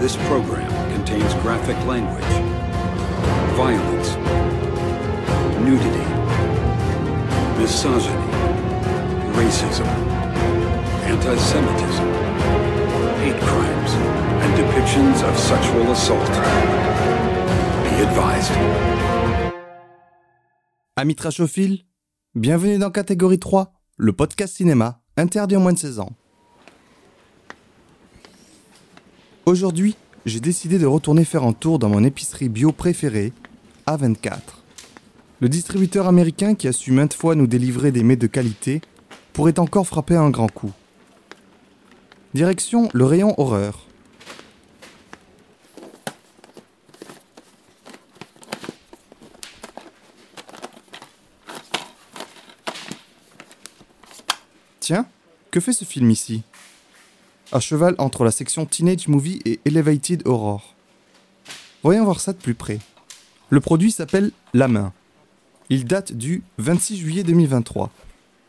This program contains graphic language, violence, nudity, misogyny, racism, anti-Semitism, hate crimes, and depictions of sexual assault. Be advised. Amis trashophiles, bienvenue dans Catégorie 3, le podcast cinéma interdit en moins de 16 ans. Aujourd'hui, j'ai décidé de retourner faire un tour dans mon épicerie bio préférée, A24. Le distributeur américain qui a su maintes fois nous délivrer des mets de qualité pourrait encore frapper un grand coup. Direction le rayon horreur. Tiens, que fait ce film ici? À cheval entre la section Teenage Movie et Elevated Horror. Voyons voir ça de plus près. Le produit s'appelle La Main. Il date du 26 juillet 2023.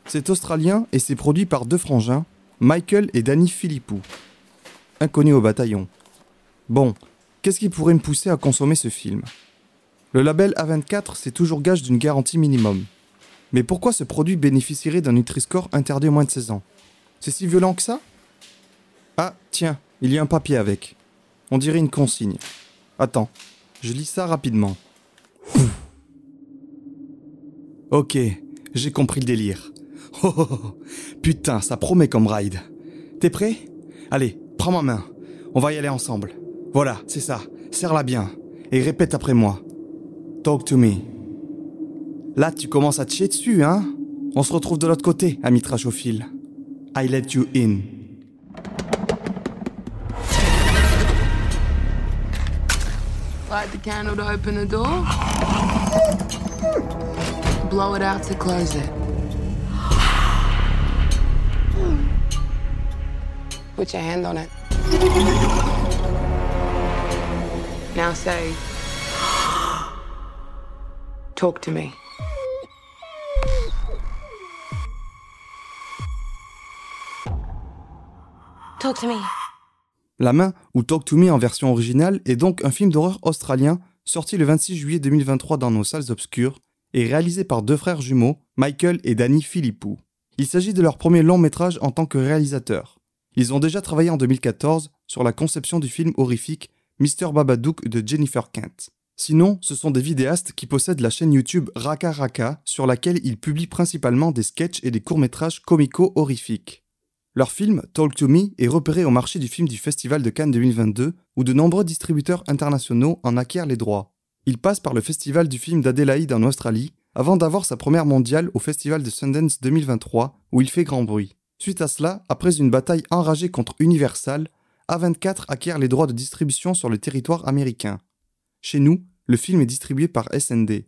C'est australien et c'est produit par deux frangins, Michael et Danny Philippou. Inconnus au bataillon. Bon, qu'est-ce qui pourrait me pousser à consommer ce film? Le label A24, c'est toujours gage d'une garantie minimum. Mais pourquoi ce produit bénéficierait d'un Nutri-Score interdit aux moins de 16 ans? C'est si violent que ça? Ah, tiens, il y a un papier avec. On dirait une consigne. Attends, je lis ça rapidement. ok, j'ai compris le délire. Oh, oh, oh, putain, ça promet comme ride. T'es prêt? Allez, prends ma main. On va y aller ensemble. Voilà, c'est ça. Serre-la bien. Et répète après moi. Talk to me. Là, tu commences à te chier dessus, hein? On se retrouve de l'autre côté, ami trachophile. I let you in. Light the candle to open the door. Blow it out to close it. Put your hand on it. Now say, talk to me. Talk to me. La main, ou Talk to Me en version originale, est donc un film d'horreur australien sorti le 26 juillet 2023 dans nos salles obscures et réalisé par deux frères jumeaux, Michael et Danny Philippou. Il s'agit de leur premier long métrage en tant que réalisateur. Ils ont déjà travaillé en 2014 sur la conception du film horrifique Mr. Babadook de Jennifer Kent. Sinon, ce sont des vidéastes qui possèdent la chaîne YouTube Raka Raka sur laquelle ils publient principalement des sketchs et des courts-métrages comico-horrifiques. Leur film Talk to Me est repéré au marché du film du Festival de Cannes 2022 où de nombreux distributeurs internationaux en acquièrent les droits. Il passe par le Festival du film d'Adélaïde en Australie avant d'avoir sa première mondiale au Festival de Sundance 2023 où il fait grand bruit. Suite à cela, après une bataille enragée contre Universal, A24 acquiert les droits de distribution sur le territoire américain. Chez nous, le film est distribué par SND.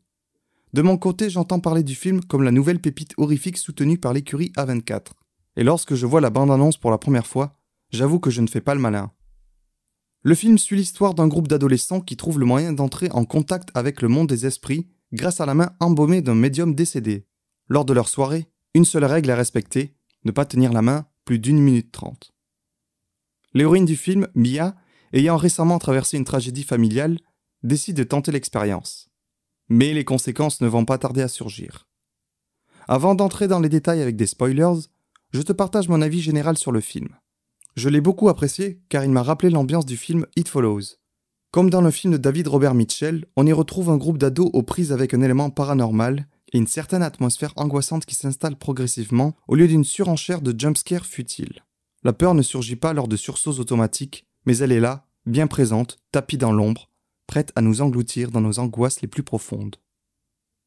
De mon côté, j'entends parler du film comme la nouvelle pépite horrifique soutenue par l'écurie A24. Et lorsque je vois la bande-annonce pour la première fois, j'avoue que je ne fais pas le malin. Le film suit l'histoire d'un groupe d'adolescents qui trouvent le moyen d'entrer en contact avec le monde des esprits grâce à la main embaumée d'un médium décédé. Lors de leur soirée, une seule règle à respecter, ne pas tenir la main plus d'une minute trente. L'héroïne du film, Mia, ayant récemment traversé une tragédie familiale, décide de tenter l'expérience. Mais les conséquences ne vont pas tarder à surgir. Avant d'entrer dans les détails avec des spoilers, je te partage mon avis général sur le film. Je l'ai beaucoup apprécié car il m'a rappelé l'ambiance du film It Follows. Comme dans le film de David Robert Mitchell, on y retrouve un groupe d'ados aux prises avec un élément paranormal et une certaine atmosphère angoissante qui s'installe progressivement au lieu d'une surenchère de jumpscares futiles. La peur ne surgit pas lors de sursauts automatiques, mais elle est là, bien présente, tapie dans l'ombre, prête à nous engloutir dans nos angoisses les plus profondes.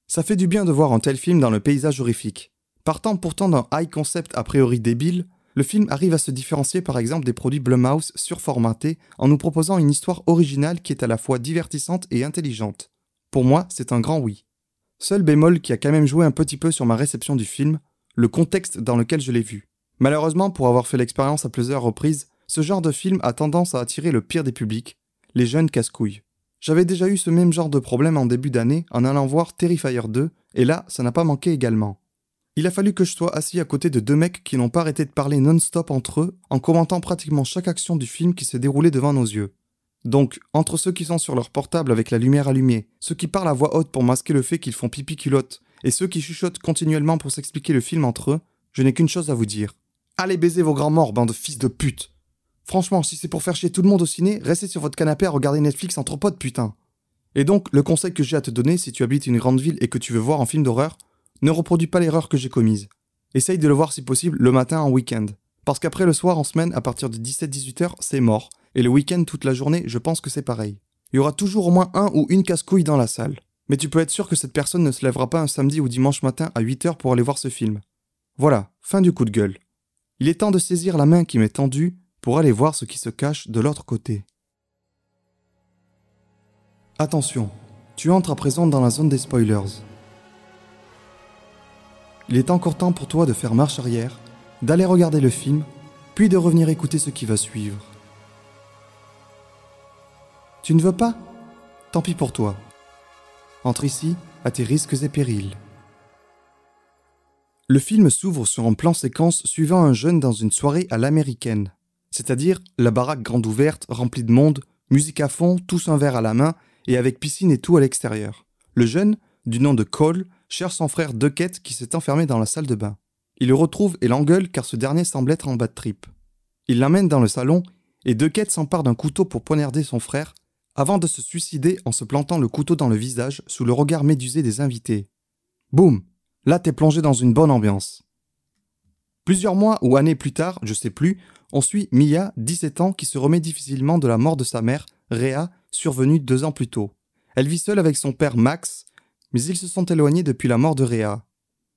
Ça fait du bien de voir un tel film dans le paysage horrifique. Partant pourtant d'un high concept a priori débile, Le film arrive à se différencier par exemple des produits Blumhouse surformatés en nous proposant une histoire originale qui est à la fois divertissante et intelligente. Pour moi, c'est un grand oui. Seul bémol qui a quand même joué un petit peu sur ma réception du film, le contexte dans lequel je l'ai vu. Malheureusement, pour avoir fait l'expérience à plusieurs reprises, ce genre de film a tendance à attirer le pire des publics, les jeunes casse-couilles. J'avais déjà eu ce même genre de problème en début d'année en allant voir Terrifier 2, et là, ça n'a pas manqué également. Il a fallu que je sois assis à côté de deux mecs qui n'ont pas arrêté de parler non-stop entre eux, en commentant pratiquement chaque action du film qui s'est déroulé devant nos yeux. Donc, entre ceux qui sont sur leur portable avec la lumière allumée, ceux qui parlent à voix haute pour masquer le fait qu'ils font pipi culotte, et ceux qui chuchotent continuellement pour s'expliquer le film entre eux, je n'ai qu'une chose à vous dire. Allez baiser vos grands morts, bande de fils de pute Franchement, si c'est pour faire chier tout le monde au ciné, restez sur votre canapé à regarder Netflix entre potes, putain. Et donc, le conseil que j'ai à te donner si tu habites une grande ville et que tu veux voir un film d'horreur, ne reproduis pas l'erreur que j'ai commise. Essaye de le voir si possible le matin en week-end. Parce qu'après le soir en semaine, à partir de 17-18 heures, c'est mort. Et le week-end toute la journée, je pense que c'est pareil. Il y aura toujours au moins un ou une casse-couille dans la salle. Mais tu peux être sûr que cette personne ne se lèvera pas un samedi ou dimanche matin à 8 heures pour aller voir ce film. Voilà, fin du coup de gueule. Il est temps de saisir la main qui m'est tendue pour aller voir ce qui se cache de l'autre côté. Attention, tu entres à présent dans la zone des spoilers. Il est encore temps pour toi de faire marche arrière, d'aller regarder le film, puis de revenir écouter ce qui va suivre. Tu ne veux pas? Tant pis pour toi. Entre ici à tes risques et périls. Le film s'ouvre sur un plan séquence suivant un jeune dans une soirée à l'américaine c'est-à-dire la baraque grande ouverte, remplie de monde, musique à fond, tous un verre à la main, et avec piscine et tout à l'extérieur. Le jeune, du nom de Cole, cherche son frère Duckett qui s'est enfermé dans la salle de bain. Il le retrouve et l'engueule car ce dernier semble être en bas de trip. Il l'amène dans le salon et Duckett s'empare d'un couteau pour poignarder son frère avant de se suicider en se plantant le couteau dans le visage sous le regard médusé des invités. Boum Là t'es plongé dans une bonne ambiance. Plusieurs mois ou années plus tard, je sais plus, on suit Mia, 17 ans, qui se remet difficilement de la mort de sa mère, Rhea, survenue deux ans plus tôt. Elle vit seule avec son père Max, mais ils se sont éloignés depuis la mort de Rhea.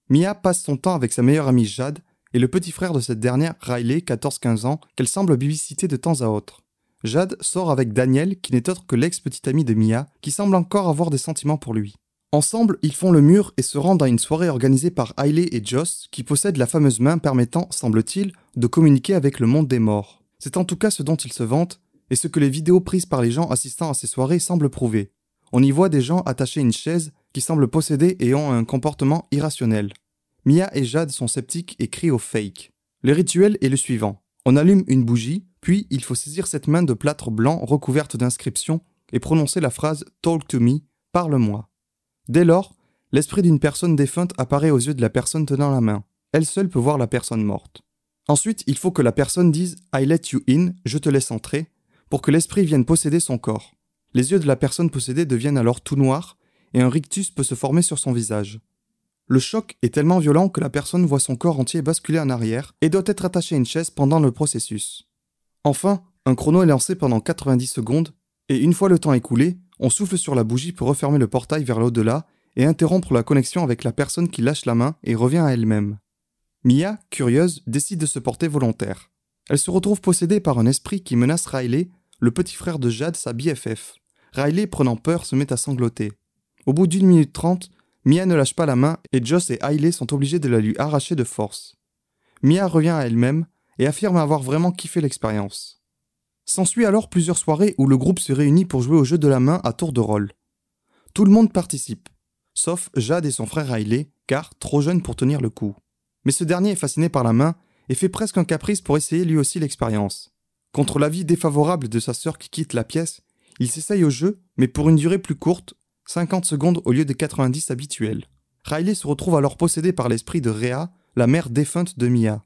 Mia passe son temps avec sa meilleure amie Jade et le petit frère de cette dernière, Riley, 14-15 ans, qu'elle semble bibiciter de temps à autre. Jade sort avec Daniel, qui n'est autre que l'ex-petite amie de Mia, qui semble encore avoir des sentiments pour lui. Ensemble, ils font le mur et se rendent à une soirée organisée par Hailey et Joss, qui possèdent la fameuse main permettant, semble-t-il, de communiquer avec le monde des morts. C'est en tout cas ce dont ils se vantent, et ce que les vidéos prises par les gens assistant à ces soirées semblent prouver. On y voit des gens attachés à une chaise qui semblent posséder et ont un comportement irrationnel. Mia et Jade sont sceptiques et crient au fake. Le rituel est le suivant. On allume une bougie, puis il faut saisir cette main de plâtre blanc recouverte d'inscriptions et prononcer la phrase Talk to me, parle-moi. Dès lors, l'esprit d'une personne défunte apparaît aux yeux de la personne tenant la main. Elle seule peut voir la personne morte. Ensuite, il faut que la personne dise I let you in, je te laisse entrer, pour que l'esprit vienne posséder son corps. Les yeux de la personne possédée deviennent alors tout noirs et un rictus peut se former sur son visage. Le choc est tellement violent que la personne voit son corps entier basculer en arrière et doit être attachée à une chaise pendant le processus. Enfin, un chrono est lancé pendant 90 secondes et une fois le temps écoulé, on souffle sur la bougie pour refermer le portail vers l'au-delà et interrompre la connexion avec la personne qui lâche la main et revient à elle-même. Mia, curieuse, décide de se porter volontaire. Elle se retrouve possédée par un esprit qui menace Riley, le petit frère de Jade, sa BFF. Riley, prenant peur, se met à sangloter. Au bout d'une minute trente, Mia ne lâche pas la main et Joss et Hailey sont obligés de la lui arracher de force. Mia revient à elle-même et affirme avoir vraiment kiffé l'expérience. S'ensuit alors plusieurs soirées où le groupe se réunit pour jouer au jeu de la main à tour de rôle. Tout le monde participe, sauf Jade et son frère Riley, car trop jeune pour tenir le coup. Mais ce dernier est fasciné par la main et fait presque un caprice pour essayer lui aussi l'expérience. Contre l'avis défavorable de sa sœur qui quitte la pièce, il s'essaye au jeu, mais pour une durée plus courte, 50 secondes au lieu des 90 habituels. Riley se retrouve alors possédé par l'esprit de Rhea, la mère défunte de Mia.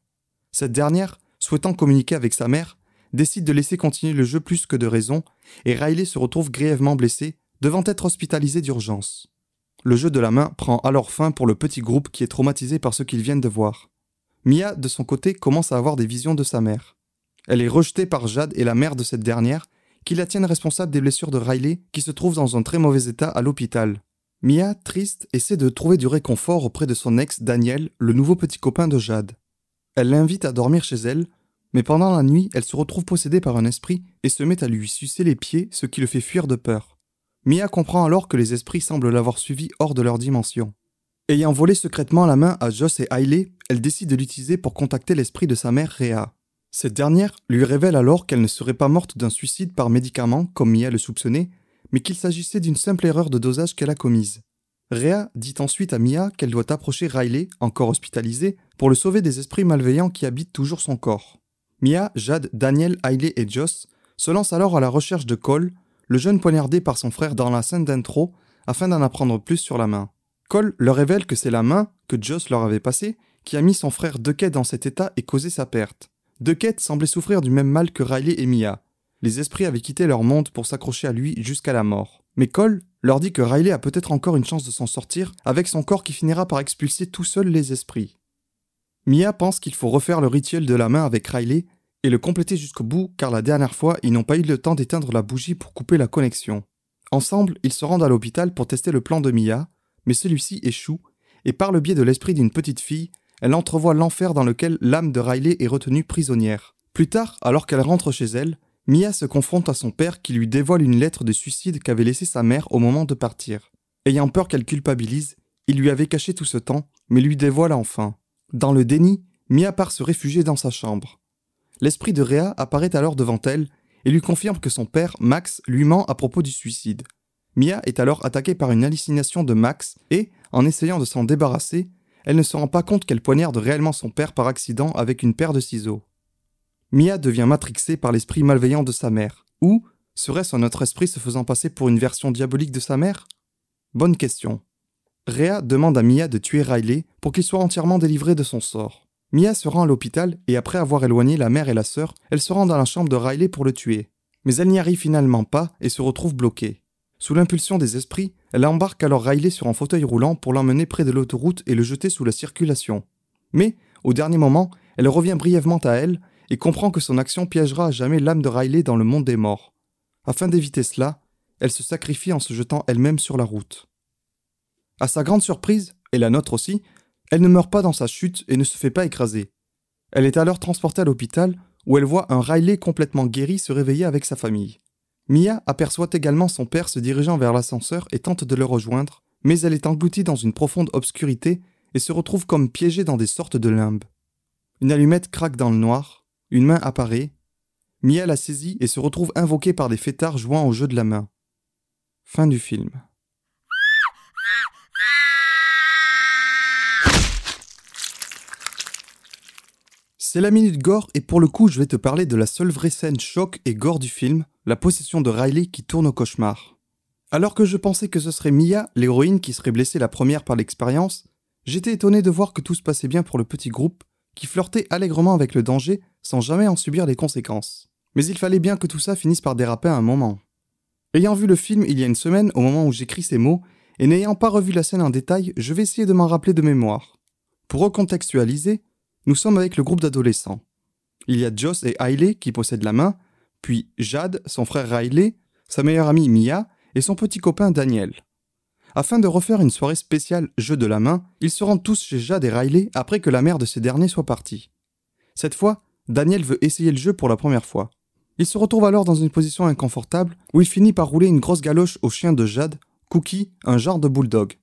Cette dernière, souhaitant communiquer avec sa mère, décide de laisser continuer le jeu plus que de raison, et Riley se retrouve grièvement blessé, devant être hospitalisé d'urgence. Le jeu de la main prend alors fin pour le petit groupe qui est traumatisé par ce qu'ils viennent de voir. Mia, de son côté, commence à avoir des visions de sa mère. Elle est rejetée par Jade et la mère de cette dernière, qui la tiennent responsable des blessures de Riley, qui se trouve dans un très mauvais état à l'hôpital. Mia, triste, essaie de trouver du réconfort auprès de son ex Daniel, le nouveau petit copain de Jade. elle l'invite à dormir chez elle, mais pendant la nuit, elle se retrouve possédée par un esprit et se met à lui sucer les pieds, ce qui le fait fuir de peur. Mia comprend alors que les esprits semblent l'avoir suivi hors de leur dimension. Ayant volé secrètement la main à Joss et Hailey, elle décide de l'utiliser pour contacter l'esprit de sa mère Rhea. Cette dernière lui révèle alors qu'elle ne serait pas morte d'un suicide par médicament, comme Mia le soupçonnait, mais qu'il s'agissait d'une simple erreur de dosage qu'elle a commise. Rhea dit ensuite à Mia qu'elle doit approcher Riley, encore hospitalisé, pour le sauver des esprits malveillants qui habitent toujours son corps. Mia, Jade, Daniel, Hailey et Joss se lancent alors à la recherche de Cole, le jeune poignardé par son frère dans la scène d'intro, afin d'en apprendre plus sur la main. Cole leur révèle que c'est la main que Joss leur avait passée qui a mis son frère Duckett dans cet état et causé sa perte. Duckett semblait souffrir du même mal que Riley et Mia. Les esprits avaient quitté leur monde pour s'accrocher à lui jusqu'à la mort. Mais Cole leur dit que Riley a peut-être encore une chance de s'en sortir avec son corps qui finira par expulser tout seul les esprits. Mia pense qu'il faut refaire le rituel de la main avec Riley et le compléter jusqu'au bout car la dernière fois ils n'ont pas eu le temps d'éteindre la bougie pour couper la connexion. Ensemble, ils se rendent à l'hôpital pour tester le plan de Mia, mais celui-ci échoue, et par le biais de l'esprit d'une petite fille, elle entrevoit l'enfer dans lequel l'âme de Riley est retenue prisonnière. Plus tard, alors qu'elle rentre chez elle, Mia se confronte à son père qui lui dévoile une lettre de suicide qu'avait laissée sa mère au moment de partir. Ayant peur qu'elle culpabilise, il lui avait caché tout ce temps, mais lui dévoile enfin. Dans le déni, Mia part se réfugier dans sa chambre. L'esprit de Rhea apparaît alors devant elle et lui confirme que son père, Max, lui ment à propos du suicide. Mia est alors attaquée par une hallucination de Max et, en essayant de s'en débarrasser, elle ne se rend pas compte qu'elle poignarde réellement son père par accident avec une paire de ciseaux. Mia devient matrixée par l'esprit malveillant de sa mère. Ou serait-ce un autre esprit se faisant passer pour une version diabolique de sa mère? Bonne question. Rhea demande à Mia de tuer Riley pour qu'il soit entièrement délivré de son sort. Mia se rend à l'hôpital et après avoir éloigné la mère et la sœur, elle se rend dans la chambre de Riley pour le tuer. Mais elle n'y arrive finalement pas et se retrouve bloquée. Sous l'impulsion des esprits, elle embarque alors Riley sur un fauteuil roulant pour l'emmener près de l'autoroute et le jeter sous la circulation. Mais, au dernier moment, elle revient brièvement à elle et comprend que son action piégera à jamais l'âme de Riley dans le monde des morts. Afin d'éviter cela, elle se sacrifie en se jetant elle-même sur la route. À sa grande surprise, et la nôtre aussi, elle ne meurt pas dans sa chute et ne se fait pas écraser. Elle est alors transportée à l'hôpital où elle voit un Riley complètement guéri se réveiller avec sa famille. Mia aperçoit également son père se dirigeant vers l'ascenseur et tente de le rejoindre, mais elle est engloutie dans une profonde obscurité et se retrouve comme piégée dans des sortes de limbes. Une allumette craque dans le noir, une main apparaît, Mia la saisit et se retrouve invoquée par des fêtards jouant au jeu de la main. Fin du film. C'est la minute gore et pour le coup je vais te parler de la seule vraie scène choc et gore du film, la possession de Riley qui tourne au cauchemar. Alors que je pensais que ce serait Mia, l'héroïne, qui serait blessée la première par l'expérience, j'étais étonné de voir que tout se passait bien pour le petit groupe, qui flirtait allègrement avec le danger sans jamais en subir les conséquences. Mais il fallait bien que tout ça finisse par déraper à un moment. Ayant vu le film il y a une semaine au moment où j'écris ces mots, et n'ayant pas revu la scène en détail, je vais essayer de m'en rappeler de mémoire. Pour recontextualiser, nous sommes avec le groupe d'adolescents. Il y a Joss et Hailey qui possèdent la main, puis Jade, son frère Riley, sa meilleure amie Mia et son petit copain Daniel. Afin de refaire une soirée spéciale jeu de la main, ils se rendent tous chez Jade et Riley après que la mère de ces derniers soit partie. Cette fois, Daniel veut essayer le jeu pour la première fois. Il se retrouve alors dans une position inconfortable où il finit par rouler une grosse galoche au chien de Jade, Cookie, un genre de bulldog.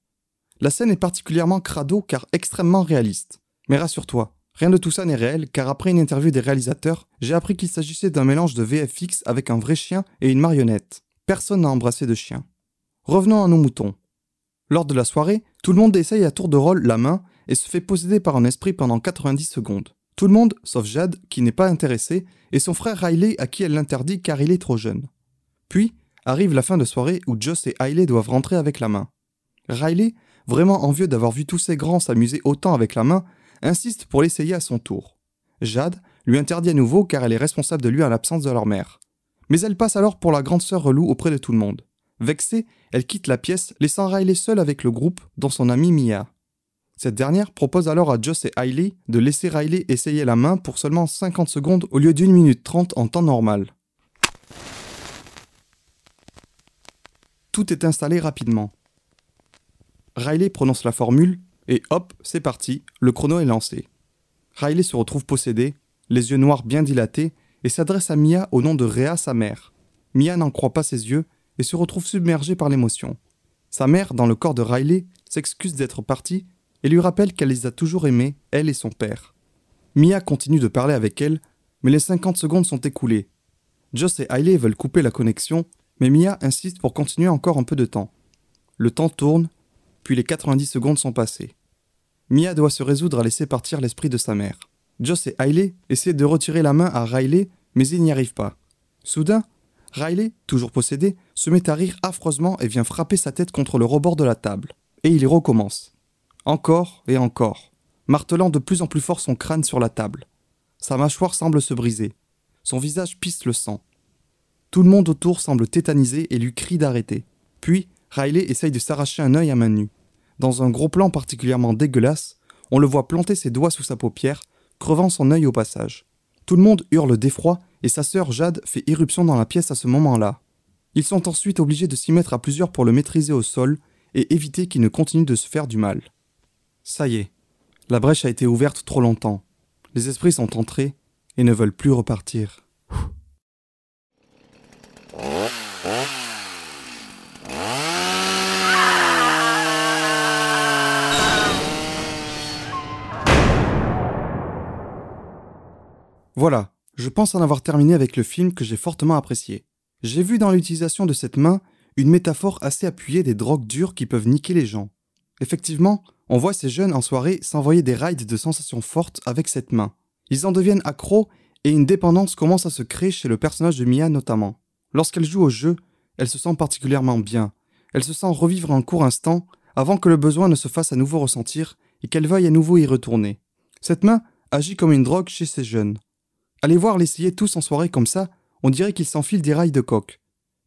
La scène est particulièrement crado car extrêmement réaliste. Mais rassure-toi, Rien de tout ça n'est réel, car après une interview des réalisateurs, j'ai appris qu'il s'agissait d'un mélange de VFX avec un vrai chien et une marionnette. Personne n'a embrassé de chien. Revenons à nos moutons. Lors de la soirée, tout le monde essaye à tour de rôle la main et se fait posséder par un esprit pendant 90 secondes. Tout le monde, sauf Jade, qui n'est pas intéressé, et son frère Riley à qui elle l'interdit car il est trop jeune. Puis, arrive la fin de soirée où Joss et Riley doivent rentrer avec la main. Riley, vraiment envieux d'avoir vu tous ces grands s'amuser autant avec la main, insiste pour l'essayer à son tour. Jade lui interdit à nouveau car elle est responsable de lui en l'absence de leur mère. Mais elle passe alors pour la grande sœur relou auprès de tout le monde. Vexée, elle quitte la pièce, laissant Riley seul avec le groupe, dont son amie Mia. Cette dernière propose alors à Joss et Hailey de laisser Riley essayer la main pour seulement 50 secondes au lieu d'une minute 30 en temps normal. Tout est installé rapidement. Riley prononce la formule et hop, c'est parti, le chrono est lancé. Riley se retrouve possédé, les yeux noirs bien dilatés, et s'adresse à Mia au nom de Rhea, sa mère. Mia n'en croit pas ses yeux et se retrouve submergée par l'émotion. Sa mère, dans le corps de Riley, s'excuse d'être partie et lui rappelle qu'elle les a toujours aimés, elle et son père. Mia continue de parler avec elle, mais les 50 secondes sont écoulées. Joss et Hailey veulent couper la connexion, mais Mia insiste pour continuer encore un peu de temps. Le temps tourne, puis les 90 secondes sont passées. Mia doit se résoudre à laisser partir l'esprit de sa mère. Joss et Hailey essaient de retirer la main à Riley, mais ils n'y arrivent pas. Soudain, Riley, toujours possédé, se met à rire affreusement et vient frapper sa tête contre le rebord de la table. Et il recommence. Encore et encore, martelant de plus en plus fort son crâne sur la table. Sa mâchoire semble se briser. Son visage pisse le sang. Tout le monde autour semble tétanisé et lui crie d'arrêter. Puis, Riley essaye de s'arracher un œil à main nue. Dans un gros plan particulièrement dégueulasse, on le voit planter ses doigts sous sa paupière, crevant son œil au passage. Tout le monde hurle d'effroi et sa sœur Jade fait irruption dans la pièce à ce moment-là. Ils sont ensuite obligés de s'y mettre à plusieurs pour le maîtriser au sol et éviter qu'il ne continue de se faire du mal. Ça y est, la brèche a été ouverte trop longtemps. Les esprits sont entrés et ne veulent plus repartir. Voilà, je pense en avoir terminé avec le film que j'ai fortement apprécié. J'ai vu dans l'utilisation de cette main une métaphore assez appuyée des drogues dures qui peuvent niquer les gens. Effectivement, on voit ces jeunes en soirée s'envoyer des rides de sensations fortes avec cette main. Ils en deviennent accros et une dépendance commence à se créer chez le personnage de Mia notamment. Lorsqu'elle joue au jeu, elle se sent particulièrement bien. Elle se sent revivre un court instant avant que le besoin ne se fasse à nouveau ressentir et qu'elle veuille à nouveau y retourner. Cette main agit comme une drogue chez ces jeunes. Allez voir l'essayer tous en soirée comme ça, on dirait qu'ils s'enfilent des rails de coque.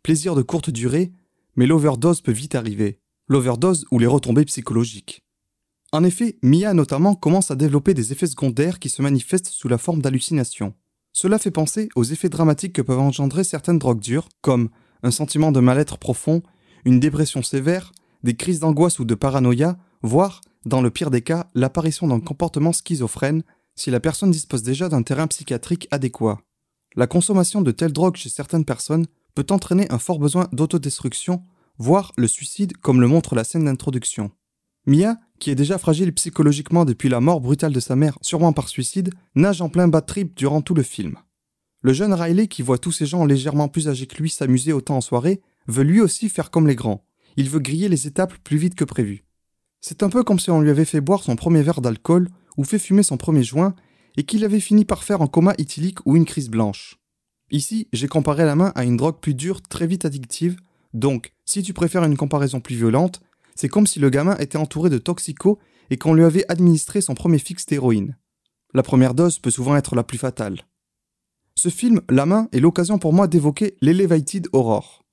Plaisir de courte durée, mais l'overdose peut vite arriver. L'overdose ou les retombées psychologiques. En effet, Mia notamment commence à développer des effets secondaires qui se manifestent sous la forme d'hallucinations. Cela fait penser aux effets dramatiques que peuvent engendrer certaines drogues dures, comme un sentiment de mal-être profond, une dépression sévère, des crises d'angoisse ou de paranoïa, voire, dans le pire des cas, l'apparition d'un comportement schizophrène si la personne dispose déjà d'un terrain psychiatrique adéquat. La consommation de telles drogues chez certaines personnes peut entraîner un fort besoin d'autodestruction, voire le suicide comme le montre la scène d'introduction. Mia, qui est déjà fragile psychologiquement depuis la mort brutale de sa mère, sûrement par suicide, nage en plein bad trip durant tout le film. Le jeune Riley, qui voit tous ces gens légèrement plus âgés que lui s'amuser autant en soirée, veut lui aussi faire comme les grands. Il veut griller les étapes plus vite que prévu. C'est un peu comme si on lui avait fait boire son premier verre d'alcool ou fait fumer son premier joint et qu'il avait fini par faire un coma éthylique ou une crise blanche. Ici, j'ai comparé la main à une drogue plus dure, très vite addictive, donc si tu préfères une comparaison plus violente, c'est comme si le gamin était entouré de toxicos et qu'on lui avait administré son premier fixe d'héroïne. La première dose peut souvent être la plus fatale. Ce film, La main, est l'occasion pour moi d'évoquer l'Elevated Horror,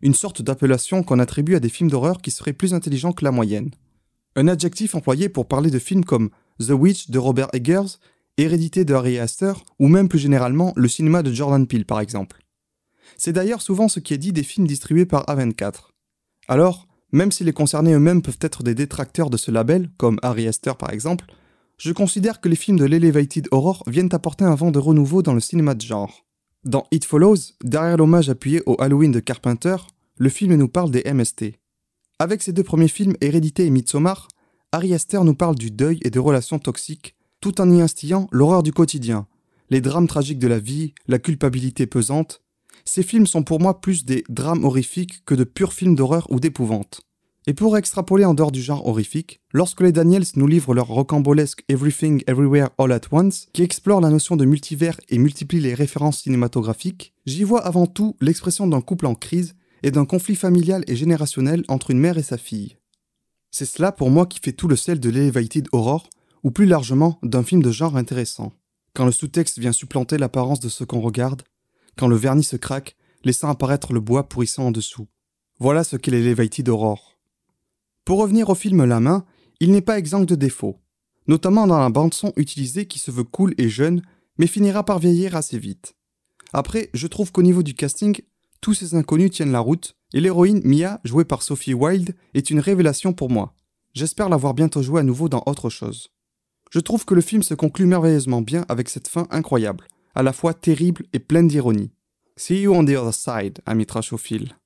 une sorte d'appellation qu'on attribue à des films d'horreur qui seraient plus intelligents que la moyenne. Un adjectif employé pour parler de films comme The Witch de Robert Eggers, Hérédité de Harry Astor, ou même plus généralement le cinéma de Jordan Peele par exemple. C'est d'ailleurs souvent ce qui est dit des films distribués par A24. Alors, même si les concernés eux-mêmes peuvent être des détracteurs de ce label, comme Harry Astor par exemple, je considère que les films de l'Elevated Horror viennent apporter un vent de renouveau dans le cinéma de genre. Dans It Follows, derrière l'hommage appuyé au Halloween de Carpenter, le film nous parle des MST. Avec ses deux premiers films, Hérédité et Midsommar, Harry Astor nous parle du deuil et des relations toxiques, tout en y instillant l'horreur du quotidien, les drames tragiques de la vie, la culpabilité pesante. Ces films sont pour moi plus des drames horrifiques que de purs films d'horreur ou d'épouvante. Et pour extrapoler en dehors du genre horrifique, lorsque les Daniels nous livrent leur rocambolesque Everything Everywhere All at Once, qui explore la notion de multivers et multiplie les références cinématographiques, j'y vois avant tout l'expression d'un couple en crise et d'un conflit familial et générationnel entre une mère et sa fille. C'est cela pour moi qui fait tout le sel de l'Elevated Horror, ou plus largement d'un film de genre intéressant. Quand le sous-texte vient supplanter l'apparence de ce qu'on regarde, quand le vernis se craque, laissant apparaître le bois pourrissant en dessous. Voilà ce qu'est l'Elevated Horror. Pour revenir au film La main, il n'est pas exempt de défauts, notamment dans la bande-son utilisée qui se veut cool et jeune, mais finira par vieillir assez vite. Après, je trouve qu'au niveau du casting, tous ces inconnus tiennent la route, et l'héroïne Mia, jouée par Sophie Wilde, est une révélation pour moi. J'espère l'avoir bientôt jouée à nouveau dans autre chose. Je trouve que le film se conclut merveilleusement bien avec cette fin incroyable, à la fois terrible et pleine d'ironie. See you on the other side, ami trashophile.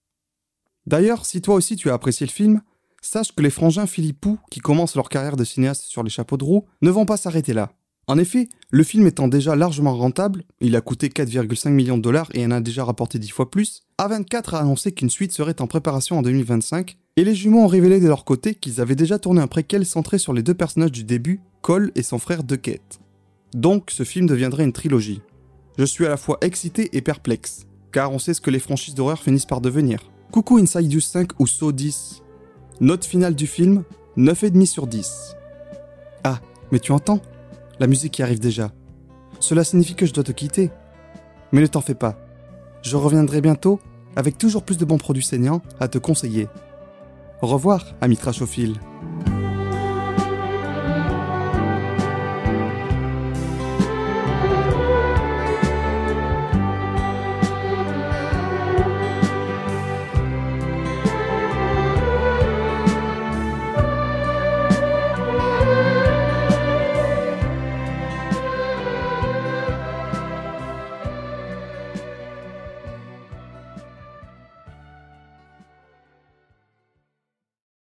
D'ailleurs, si toi aussi tu as apprécié le film, sache que les frangins Philippou, qui commencent leur carrière de cinéaste sur les chapeaux de roue, ne vont pas s'arrêter là. En effet, le film étant déjà largement rentable, il a coûté 4,5 millions de dollars et en a déjà rapporté 10 fois plus, A24 a annoncé qu'une suite serait en préparation en 2025, et les jumeaux ont révélé de leur côté qu'ils avaient déjà tourné un préquel centré sur les deux personnages du début, Cole et son frère Duckett. Donc ce film deviendrait une trilogie. Je suis à la fois excité et perplexe, car on sait ce que les franchises d'horreur finissent par devenir. Coucou Inside You 5 ou So 10. Note finale du film, 9,5 sur 10. Ah, mais tu entends? La musique qui arrive déjà. Cela signifie que je dois te quitter. Mais ne t'en fais pas. Je reviendrai bientôt avec toujours plus de bons produits saignants à te conseiller. Au revoir, ami trashophile.